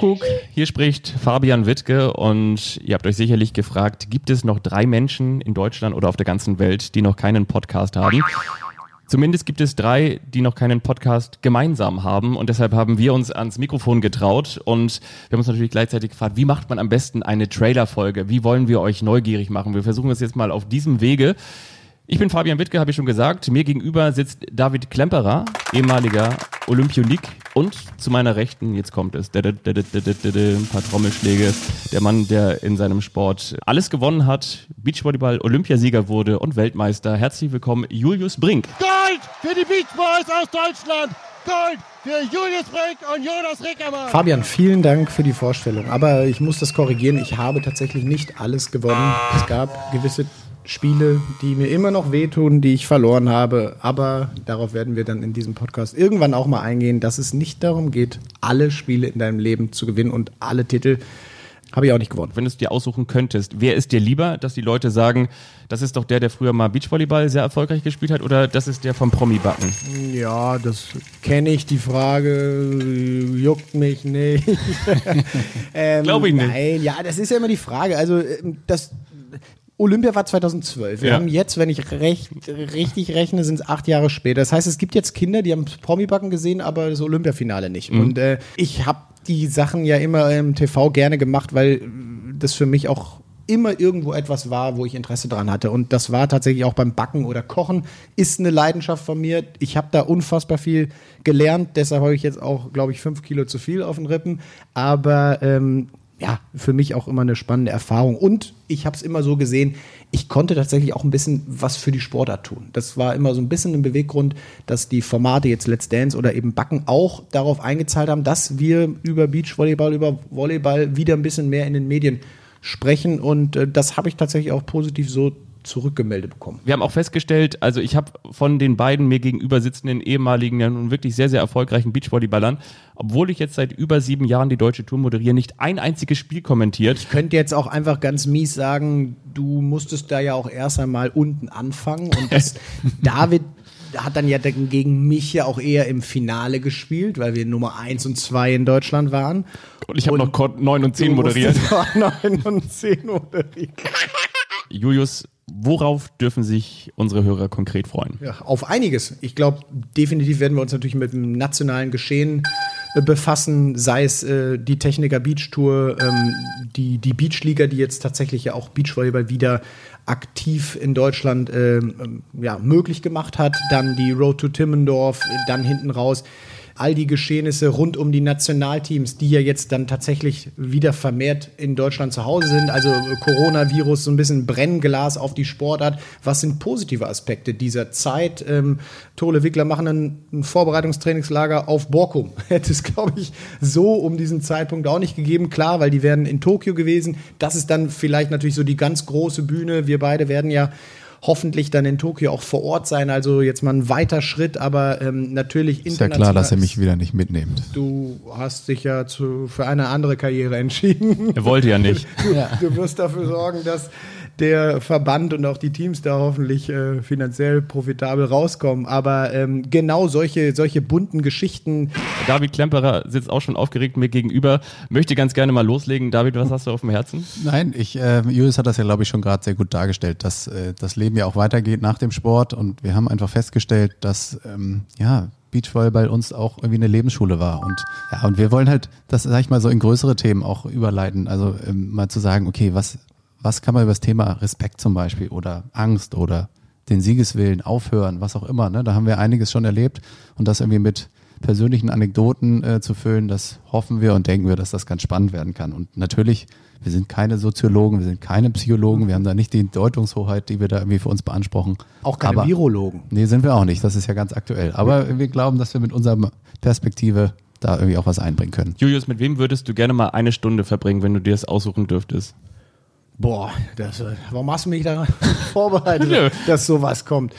Kuckuck, hier spricht Fabian Wittke und ihr habt euch sicherlich gefragt, gibt es noch drei Menschen in Deutschland oder auf der ganzen Welt, die noch keinen Podcast haben? Zumindest gibt es drei, die noch keinen Podcast gemeinsam haben und deshalb haben wir uns ans Mikrofon getraut und wir haben uns natürlich gleichzeitig gefragt, wie macht man am besten eine Trailerfolge? Wie wollen wir euch neugierig machen? Wir versuchen es jetzt mal auf diesem Wege. Ich bin Fabian Wittke, habe ich schon gesagt. Mir gegenüber sitzt David Klemperer, ehemaliger Olympionik. Und zu meiner Rechten, jetzt kommt es, ein paar Trommelschläge. Der Mann, der in seinem Sport alles gewonnen hat, Beachvolleyball Olympiasieger wurde und Weltmeister. Herzlich willkommen, Julius Brink. Gold für die Beach Boys aus Deutschland! Gold für Julius Brink und Jonas Rickermann. Fabian, vielen Dank für die Vorstellung. Aber ich muss das korrigieren. Ich habe tatsächlich nicht alles gewonnen. Es gab gewisse Spiele, die mir immer noch wehtun, die ich verloren habe. Aber darauf werden wir dann in diesem Podcast irgendwann auch mal eingehen, dass es nicht darum geht, alle Spiele in deinem Leben zu gewinnen und alle Titel. Habe ich auch nicht gewonnen. Wenn du es dir aussuchen könntest, wer ist dir lieber, dass die Leute sagen, das ist doch der, der früher mal Beachvolleyball sehr erfolgreich gespielt hat, oder das ist der vom Promi-Backen? Ja, das kenne ich. Die Frage juckt mich nicht. ähm, Glaube ich nicht. Nein, ja, das ist ja immer die Frage. Also ähm, das Olympia war 2012. Wir ja. haben jetzt, wenn ich recht, richtig rechne, sind es acht Jahre später. Das heißt, es gibt jetzt Kinder, die haben Promi-Backen gesehen, aber das Olympiafinale nicht. Mhm. Und äh, ich habe die Sachen ja immer im TV gerne gemacht, weil das für mich auch immer irgendwo etwas war, wo ich Interesse dran hatte. Und das war tatsächlich auch beim Backen oder Kochen, ist eine Leidenschaft von mir. Ich habe da unfassbar viel gelernt, deshalb habe ich jetzt auch, glaube ich, fünf Kilo zu viel auf den Rippen. Aber ähm, ja, für mich auch immer eine spannende Erfahrung. Und ich habe es immer so gesehen, ich konnte tatsächlich auch ein bisschen was für die Sportart tun. Das war immer so ein bisschen ein Beweggrund, dass die Formate jetzt Let's Dance oder eben Backen auch darauf eingezahlt haben, dass wir über Beachvolleyball, über Volleyball wieder ein bisschen mehr in den Medien sprechen. Und äh, das habe ich tatsächlich auch positiv so zurückgemeldet bekommen. Wir haben auch festgestellt, also ich habe von den beiden mir gegenüber sitzenden ehemaligen und wirklich sehr, sehr erfolgreichen Beachvolleyballern, obwohl ich jetzt seit über sieben Jahren die deutsche Tour moderiere, nicht ein einziges Spiel kommentiert. Ich könnte jetzt auch einfach ganz mies sagen, du musstest da ja auch erst einmal unten anfangen und das David hat dann ja gegen mich ja auch eher im Finale gespielt, weil wir Nummer 1 und 2 in Deutschland waren. Und ich habe noch 9 und 10 moderiert. 9 und 10 moderiert. Julius, Worauf dürfen sich unsere Hörer konkret freuen? Ja, auf einiges. Ich glaube, definitiv werden wir uns natürlich mit dem nationalen Geschehen äh, befassen, sei es äh, die Techniker Beach Tour, ähm, die, die Beachliga, die jetzt tatsächlich ja auch Beachvolleyball wieder aktiv in Deutschland äh, ja, möglich gemacht hat, dann die Road to Timmendorf, dann hinten raus all die Geschehnisse rund um die Nationalteams, die ja jetzt dann tatsächlich wieder vermehrt in Deutschland zu Hause sind. Also Coronavirus, so ein bisschen Brennglas auf die Sportart. Was sind positive Aspekte dieser Zeit? Ähm, Tole Wickler machen ein, ein Vorbereitungstrainingslager auf Borkum. Hätte es, glaube ich, so um diesen Zeitpunkt auch nicht gegeben. Klar, weil die wären in Tokio gewesen. Das ist dann vielleicht natürlich so die ganz große Bühne. Wir beide werden ja hoffentlich dann in Tokio auch vor Ort sein. Also jetzt mal ein weiter Schritt, aber ähm, natürlich international. Ist ja klar, dass er mich wieder nicht mitnimmt. Du hast dich ja zu, für eine andere Karriere entschieden. Er wollte ja nicht. Du, du wirst dafür sorgen, dass der Verband und auch die Teams da hoffentlich äh, finanziell profitabel rauskommen. Aber ähm, genau solche, solche bunten Geschichten. David Klemperer sitzt auch schon aufgeregt mir gegenüber, möchte ganz gerne mal loslegen. David, was hast du auf dem Herzen? Nein, ich, äh, Julius hat das ja, glaube ich, schon gerade sehr gut dargestellt, dass äh, das Leben ja auch weitergeht nach dem Sport und wir haben einfach festgestellt, dass ähm, ja, Beachvolleyball uns auch irgendwie eine Lebensschule war. Und ja, und wir wollen halt das, sag ich mal, so in größere Themen auch überleiten. Also ähm, mal zu sagen, okay, was, was kann man über das Thema Respekt zum Beispiel oder Angst oder den Siegeswillen aufhören, was auch immer. Ne? Da haben wir einiges schon erlebt und das irgendwie mit persönlichen Anekdoten äh, zu füllen, das hoffen wir und denken wir, dass das ganz spannend werden kann. Und natürlich, wir sind keine Soziologen, wir sind keine Psychologen, wir haben da nicht die Deutungshoheit, die wir da irgendwie für uns beanspruchen. Auch keine Aber, Virologen. Nee, sind wir auch nicht, das ist ja ganz aktuell. Aber ja. wir glauben, dass wir mit unserer Perspektive da irgendwie auch was einbringen können. Julius, mit wem würdest du gerne mal eine Stunde verbringen, wenn du dir das aussuchen dürftest? Boah, das, warum hast du mich da vorbereitet, dass sowas kommt?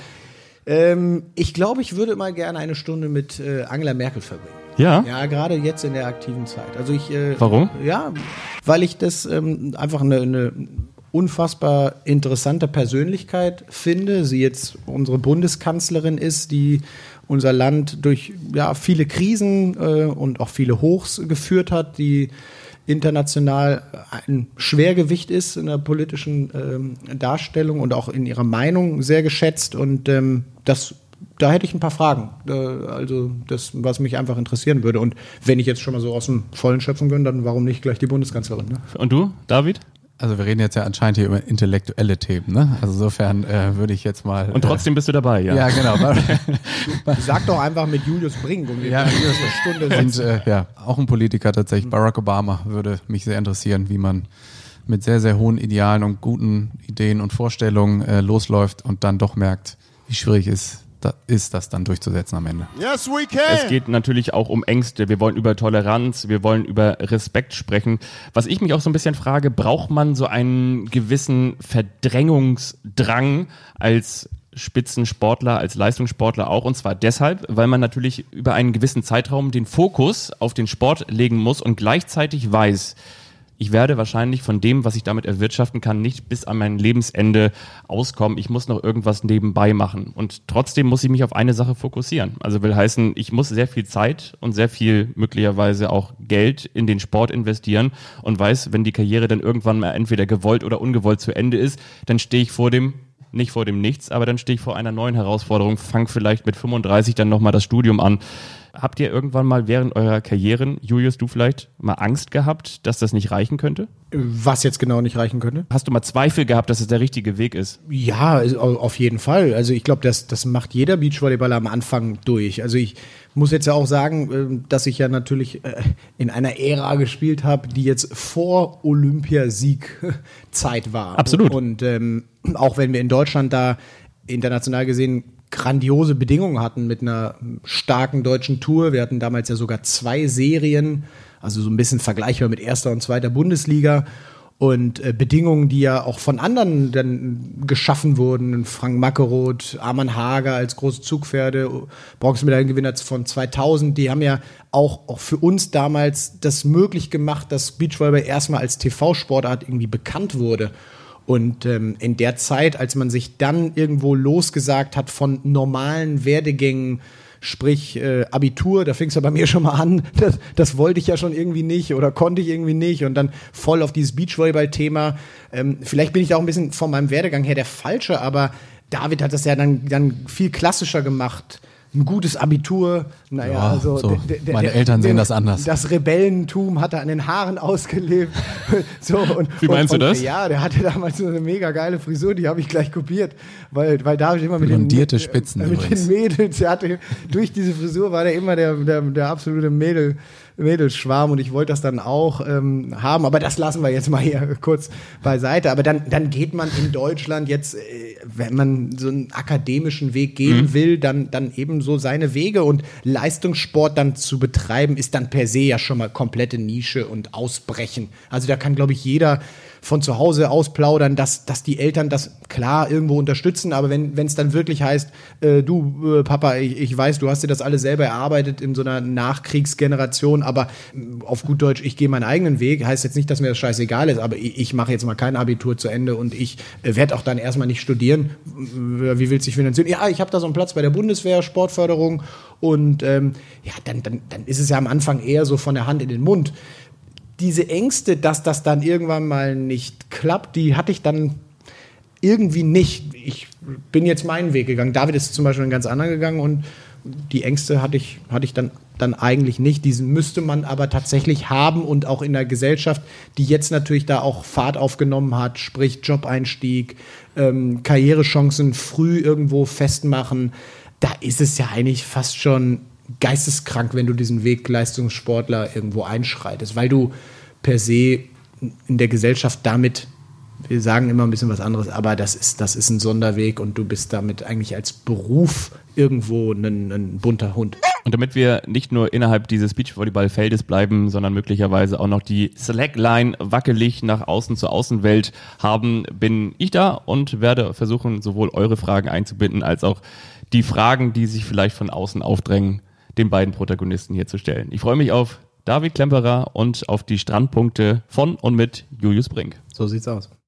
Ähm, ich glaube, ich würde mal gerne eine Stunde mit äh, Angela Merkel verbringen. Ja? Ja, gerade jetzt in der aktiven Zeit. Also ich, äh, Warum? Ja, weil ich das ähm, einfach eine, eine unfassbar interessante Persönlichkeit finde. Sie jetzt unsere Bundeskanzlerin ist, die unser Land durch ja, viele Krisen äh, und auch viele Hochs geführt hat, die international ein Schwergewicht ist in der politischen ähm, Darstellung und auch in ihrer Meinung sehr geschätzt. Und ähm, das, da hätte ich ein paar Fragen. Äh, also das, was mich einfach interessieren würde. Und wenn ich jetzt schon mal so aus dem Vollen schöpfen bin, dann warum nicht gleich die Bundeskanzlerin? Ne? Und du, David? Also wir reden jetzt ja anscheinend hier über intellektuelle Themen, ne? Also insofern äh, würde ich jetzt mal. Und trotzdem äh, bist du dabei, ja. Ja, genau. Sag doch einfach mit Julius Brink um die ja, eine Stunde Und äh, ja, auch ein Politiker tatsächlich. Barack Obama würde mich sehr interessieren, wie man mit sehr, sehr hohen Idealen und guten Ideen und Vorstellungen äh, losläuft und dann doch merkt, wie schwierig es ist, da ist das dann durchzusetzen am Ende. Yes, we can. Es geht natürlich auch um Ängste. Wir wollen über Toleranz, wir wollen über Respekt sprechen. Was ich mich auch so ein bisschen frage, braucht man so einen gewissen Verdrängungsdrang als Spitzensportler, als Leistungssportler auch. Und zwar deshalb, weil man natürlich über einen gewissen Zeitraum den Fokus auf den Sport legen muss und gleichzeitig weiß, ich werde wahrscheinlich von dem, was ich damit erwirtschaften kann, nicht bis an mein Lebensende auskommen. Ich muss noch irgendwas nebenbei machen. Und trotzdem muss ich mich auf eine Sache fokussieren. Also will heißen, ich muss sehr viel Zeit und sehr viel möglicherweise auch Geld in den Sport investieren und weiß, wenn die Karriere dann irgendwann mal entweder gewollt oder ungewollt zu Ende ist, dann stehe ich vor dem nicht vor dem Nichts, aber dann stehe ich vor einer neuen Herausforderung, fang vielleicht mit 35 dann nochmal das Studium an. Habt ihr irgendwann mal während eurer Karrieren, Julius, du vielleicht, mal Angst gehabt, dass das nicht reichen könnte? Was jetzt genau nicht reichen könnte? Hast du mal Zweifel gehabt, dass es der richtige Weg ist? Ja, auf jeden Fall. Also ich glaube, das, das macht jeder Beachvolleyballer am Anfang durch. Also ich muss jetzt ja auch sagen, äh, dass ich ja natürlich äh, in einer Ära gespielt habe, die jetzt vor Olympiasieg-Zeit war. Absolut. Und ähm, auch wenn wir in Deutschland da international gesehen grandiose Bedingungen hatten mit einer starken deutschen Tour. Wir hatten damals ja sogar zwei Serien, also so ein bisschen vergleichbar mit erster und zweiter Bundesliga. Und äh, Bedingungen, die ja auch von anderen dann geschaffen wurden. Frank Mackeroth, Arman Hager als große Zugpferde, Bronzemedaillengewinner von 2000, die haben ja auch, auch für uns damals das möglich gemacht, dass Beachvolleyball erstmal als TV-Sportart irgendwie bekannt wurde. Und ähm, in der Zeit, als man sich dann irgendwo losgesagt hat von normalen Werdegängen, sprich äh, Abitur, da fing es ja bei mir schon mal an, das, das wollte ich ja schon irgendwie nicht oder konnte ich irgendwie nicht und dann voll auf dieses Beachvolleyball-Thema. Ähm, vielleicht bin ich da auch ein bisschen von meinem Werdegang her der Falsche, aber David hat das ja dann, dann viel klassischer gemacht ein gutes Abitur. Naja, ja, also so. meine Eltern sehen das anders. Das Rebellentum hat er an den Haaren ausgelebt. so, und, Wie meinst und, du das? Ja, der hatte damals so eine mega geile Frisur, die habe ich gleich kopiert, weil, weil David immer mit Blondierte den, Spitzen äh, mit den Mädels, der hatte, durch diese Frisur war der immer der, der, der absolute Mädel. Mädelsschwarm und ich wollte das dann auch ähm, haben, aber das lassen wir jetzt mal hier kurz beiseite. Aber dann, dann geht man in Deutschland jetzt, äh, wenn man so einen akademischen Weg gehen mhm. will, dann, dann eben so seine Wege und Leistungssport dann zu betreiben, ist dann per se ja schon mal komplette Nische und Ausbrechen. Also da kann, glaube ich, jeder von zu Hause ausplaudern, dass, dass die Eltern das klar irgendwo unterstützen, aber wenn es dann wirklich heißt, äh, du äh, Papa, ich, ich weiß, du hast dir das alles selber erarbeitet in so einer Nachkriegsgeneration, aber äh, auf gut Deutsch, ich gehe meinen eigenen Weg, heißt jetzt nicht, dass mir das scheißegal ist, aber ich, ich mache jetzt mal kein Abitur zu Ende und ich äh, werde auch dann erstmal nicht studieren. Wie willst du dich finanzieren? Ja, ich habe da so einen Platz bei der Bundeswehr, Sportförderung und ähm, ja, dann, dann, dann ist es ja am Anfang eher so von der Hand in den Mund diese Ängste, dass das dann irgendwann mal nicht klappt, die hatte ich dann irgendwie nicht. Ich bin jetzt meinen Weg gegangen. David ist zum Beispiel einen ganz anderen gegangen und die Ängste hatte ich, hatte ich dann, dann eigentlich nicht. Diesen müsste man aber tatsächlich haben und auch in der Gesellschaft, die jetzt natürlich da auch Fahrt aufgenommen hat, sprich Job-Einstieg, ähm, Karrierechancen früh irgendwo festmachen. Da ist es ja eigentlich fast schon geisteskrank, wenn du diesen Weg Leistungssportler irgendwo einschreitest, weil du per se in der Gesellschaft damit, wir sagen immer ein bisschen was anderes, aber das ist, das ist ein Sonderweg und du bist damit eigentlich als Beruf irgendwo ein, ein bunter Hund. Und damit wir nicht nur innerhalb dieses Beachvolleyballfeldes bleiben, sondern möglicherweise auch noch die Slackline wackelig nach außen zur Außenwelt haben, bin ich da und werde versuchen, sowohl eure Fragen einzubinden, als auch die Fragen, die sich vielleicht von außen aufdrängen, den beiden Protagonisten hier zu stellen. Ich freue mich auf David Klemperer und auf die Strandpunkte von und mit Julius Brink. So sieht's aus.